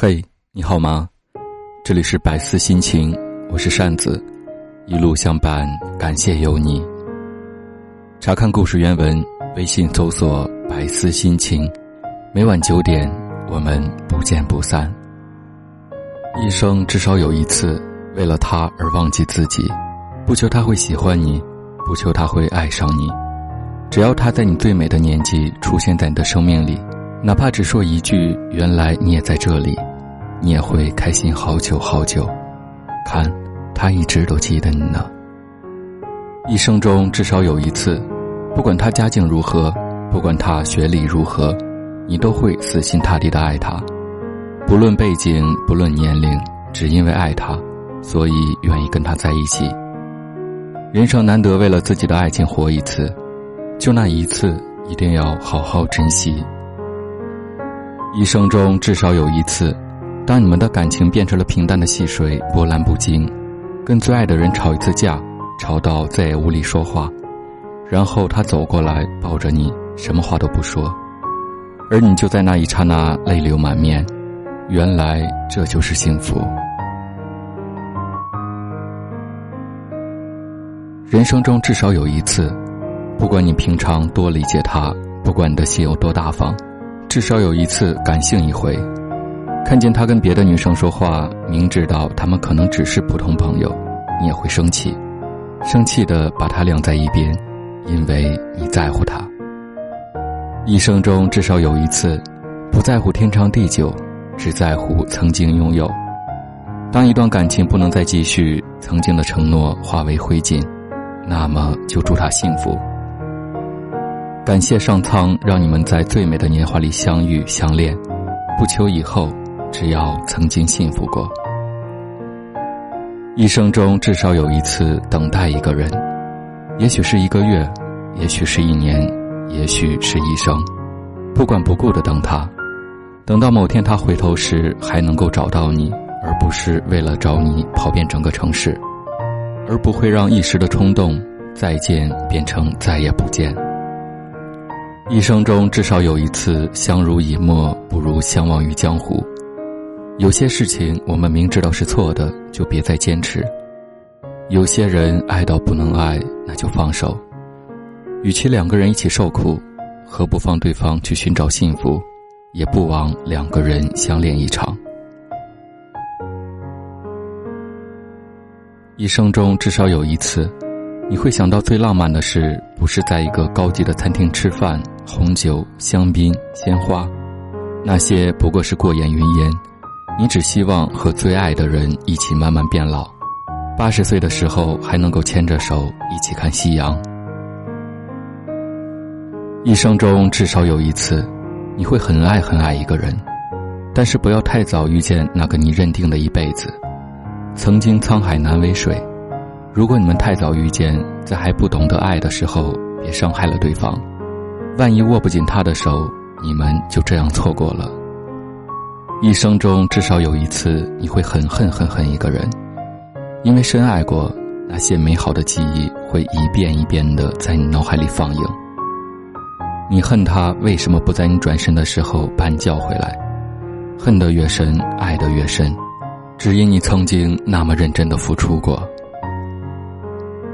嘿，你好吗？这里是百思心情，我是扇子，一路相伴，感谢有你。查看故事原文，微信搜索“百思心情”，每晚九点，我们不见不散。一生至少有一次，为了他而忘记自己，不求他会喜欢你，不求他会爱上你，只要他在你最美的年纪出现在你的生命里，哪怕只说一句“原来你也在这里”。你也会开心好久好久，看，他一直都记得你呢。一生中至少有一次，不管他家境如何，不管他学历如何，你都会死心塌地的爱他，不论背景，不论年龄，只因为爱他，所以愿意跟他在一起。人生难得为了自己的爱情活一次，就那一次，一定要好好珍惜。一生中至少有一次。当你们的感情变成了平淡的细水，波澜不惊，跟最爱的人吵一次架，吵到再也无力说话，然后他走过来抱着你，什么话都不说，而你就在那一刹那泪流满面，原来这就是幸福。人生中至少有一次，不管你平常多理解他，不管你的心有多大方，至少有一次感性一回。看见他跟别的女生说话，明知道他们可能只是普通朋友，你也会生气，生气的把他晾在一边，因为你在乎他。一生中至少有一次，不在乎天长地久，只在乎曾经拥有。当一段感情不能再继续，曾经的承诺化为灰烬，那么就祝他幸福。感谢上苍，让你们在最美的年华里相遇相恋，不求以后。只要曾经幸福过，一生中至少有一次等待一个人，也许是一个月，也许是一年，也许是一生，不管不顾的等他，等到某天他回头时还能够找到你，而不是为了找你跑遍整个城市，而不会让一时的冲动再见变成再也不见。一生中至少有一次相濡以沫，不如相忘于江湖。有些事情我们明知道是错的，就别再坚持；有些人爱到不能爱，那就放手。与其两个人一起受苦，何不放对方去寻找幸福，也不枉两个人相恋一场。一生中至少有一次，你会想到最浪漫的事，不是在一个高级的餐厅吃饭，红酒、香槟、鲜花，那些不过是过眼云烟。你只希望和最爱的人一起慢慢变老，八十岁的时候还能够牵着手一起看夕阳。一生中至少有一次，你会很爱很爱一个人，但是不要太早遇见那个你认定的一辈子。曾经沧海难为水，如果你们太早遇见，在还不懂得爱的时候，别伤害了对方。万一握不紧他的手，你们就这样错过了。一生中至少有一次，你会很恨很恨一个人，因为深爱过，那些美好的记忆会一遍一遍的在你脑海里放映。你恨他为什么不在你转身的时候把你叫回来？恨得越深，爱得越深，只因你曾经那么认真的付出过。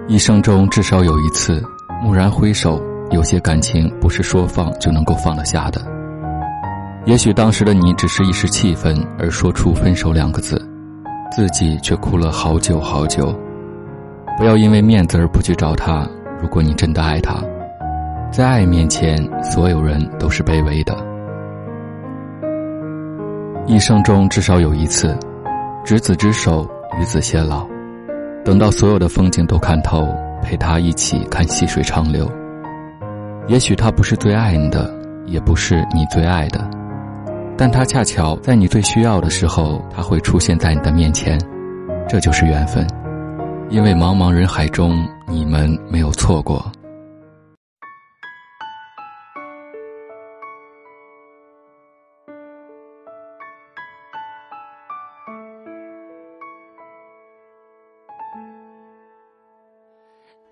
一生中至少有一次，蓦然回首，有些感情不是说放就能够放得下的。也许当时的你只是一时气愤而说出分手两个字，自己却哭了好久好久。不要因为面子而不去找他。如果你真的爱他，在爱面前，所有人都是卑微的。一生中至少有一次，执子之手，与子偕老，等到所有的风景都看透，陪他一起看细水长流。也许他不是最爱你的，也不是你最爱的。但他恰巧在你最需要的时候，他会出现在你的面前，这就是缘分。因为茫茫人海中，你们没有错过。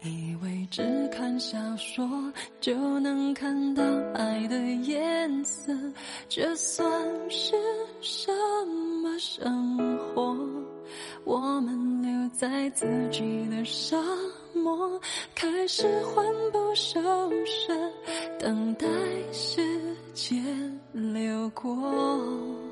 以为只看小说就能看到爱的颜色这算是什么生活我们留在自己的沙漠开始魂不守舍等待时间流过。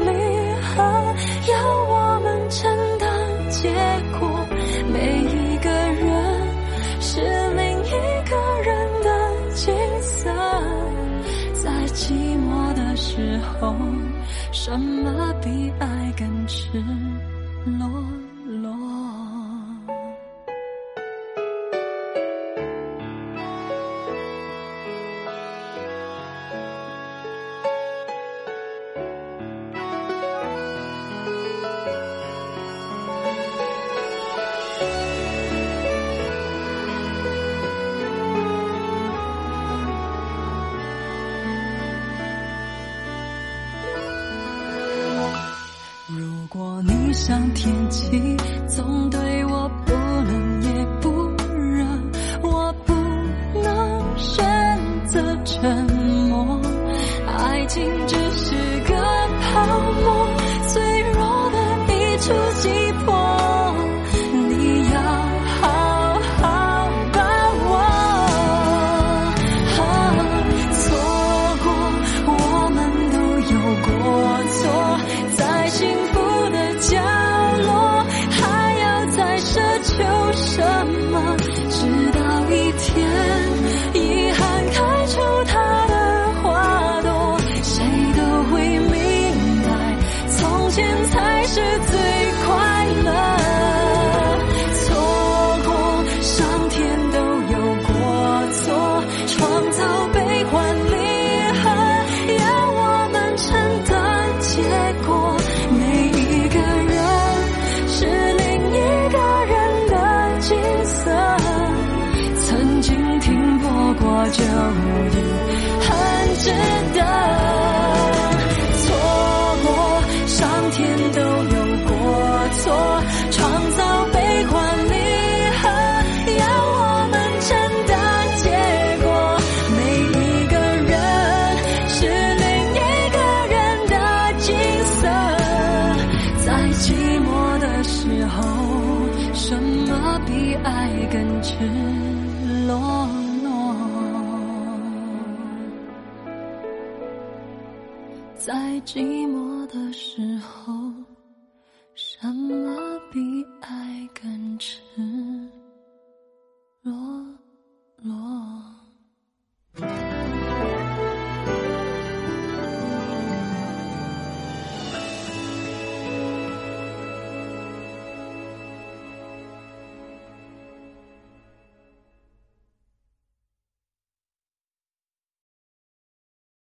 痛，什么比爱更赤裸？像天气，总对我不冷也不热，我不能选择沉默。爱情只是最快乐。错过，上天都有过错，创造悲欢离合，要我们承担结果。每一个人是另一个人的景色，曾经停泊过就已很值得。在寂寞的时候什么比爱更迟？